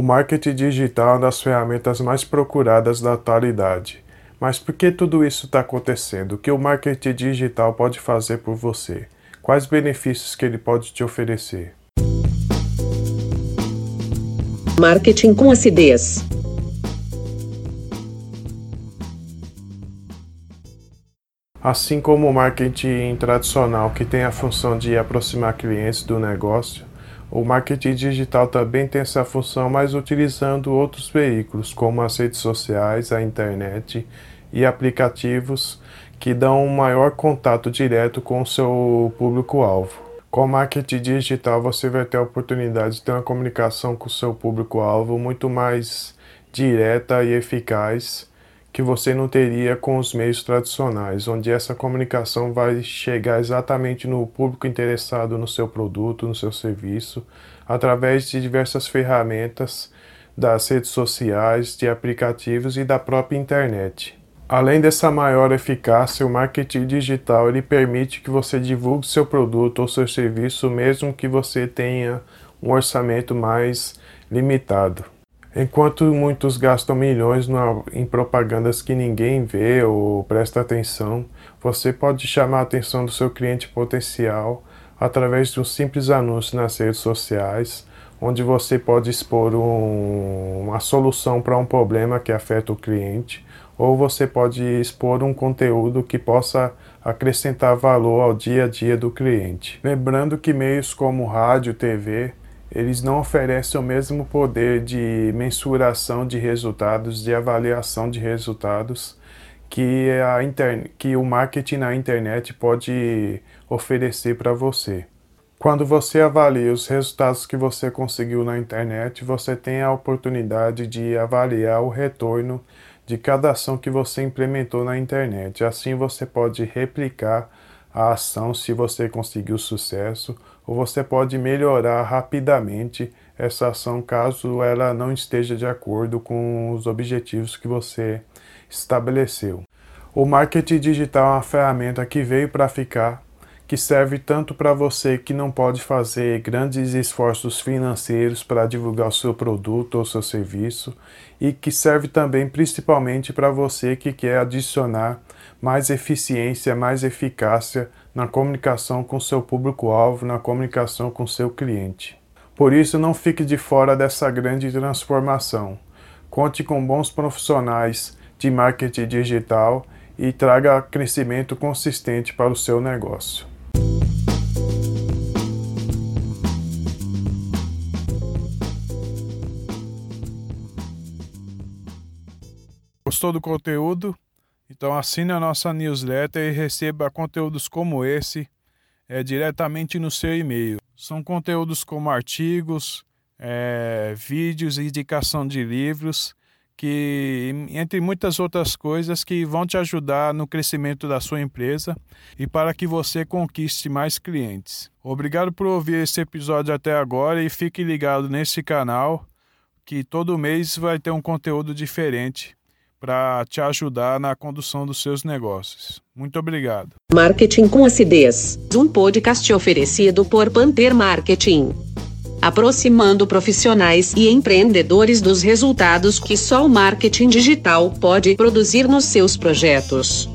O marketing digital é uma das ferramentas mais procuradas da atualidade. Mas por que tudo isso está acontecendo? O que o marketing digital pode fazer por você? Quais benefícios que ele pode te oferecer? Marketing com acidez. Assim como o marketing tradicional, que tem a função de aproximar clientes do negócio, o marketing digital também tem essa função, mas utilizando outros veículos, como as redes sociais, a internet e aplicativos que dão um maior contato direto com o seu público-alvo. Com o marketing digital, você vai ter a oportunidade de ter uma comunicação com o seu público-alvo muito mais direta e eficaz que você não teria com os meios tradicionais, onde essa comunicação vai chegar exatamente no público interessado no seu produto, no seu serviço, através de diversas ferramentas das redes sociais, de aplicativos e da própria internet. Além dessa maior eficácia, o marketing digital ele permite que você divulgue seu produto ou seu serviço mesmo que você tenha um orçamento mais limitado. Enquanto muitos gastam milhões em propagandas que ninguém vê ou presta atenção, você pode chamar a atenção do seu cliente potencial através de um simples anúncio nas redes sociais, onde você pode expor um, uma solução para um problema que afeta o cliente, ou você pode expor um conteúdo que possa acrescentar valor ao dia a dia do cliente. Lembrando que meios como rádio, TV, eles não oferecem o mesmo poder de mensuração de resultados, de avaliação de resultados que, a internet, que o marketing na internet pode oferecer para você. Quando você avalia os resultados que você conseguiu na internet, você tem a oportunidade de avaliar o retorno de cada ação que você implementou na internet. Assim você pode replicar a ação se você conseguiu sucesso, ou você pode melhorar rapidamente essa ação caso ela não esteja de acordo com os objetivos que você estabeleceu. O marketing digital é uma ferramenta que veio para ficar, que serve tanto para você que não pode fazer grandes esforços financeiros para divulgar o seu produto ou seu serviço, e que serve também principalmente para você que quer adicionar mais eficiência, mais eficácia na comunicação com seu público-alvo, na comunicação com seu cliente. Por isso, não fique de fora dessa grande transformação. Conte com bons profissionais de marketing digital e traga crescimento consistente para o seu negócio. Gostou do conteúdo? Então assine a nossa newsletter e receba conteúdos como esse é, diretamente no seu e-mail. São conteúdos como artigos, é, vídeos indicação de livros, que entre muitas outras coisas que vão te ajudar no crescimento da sua empresa e para que você conquiste mais clientes. Obrigado por ouvir esse episódio até agora e fique ligado nesse canal que todo mês vai ter um conteúdo diferente para te ajudar na condução dos seus negócios. Muito obrigado. Marketing com acidez. Um podcast oferecido por Panther Marketing. Aproximando profissionais e empreendedores dos resultados que só o marketing digital pode produzir nos seus projetos.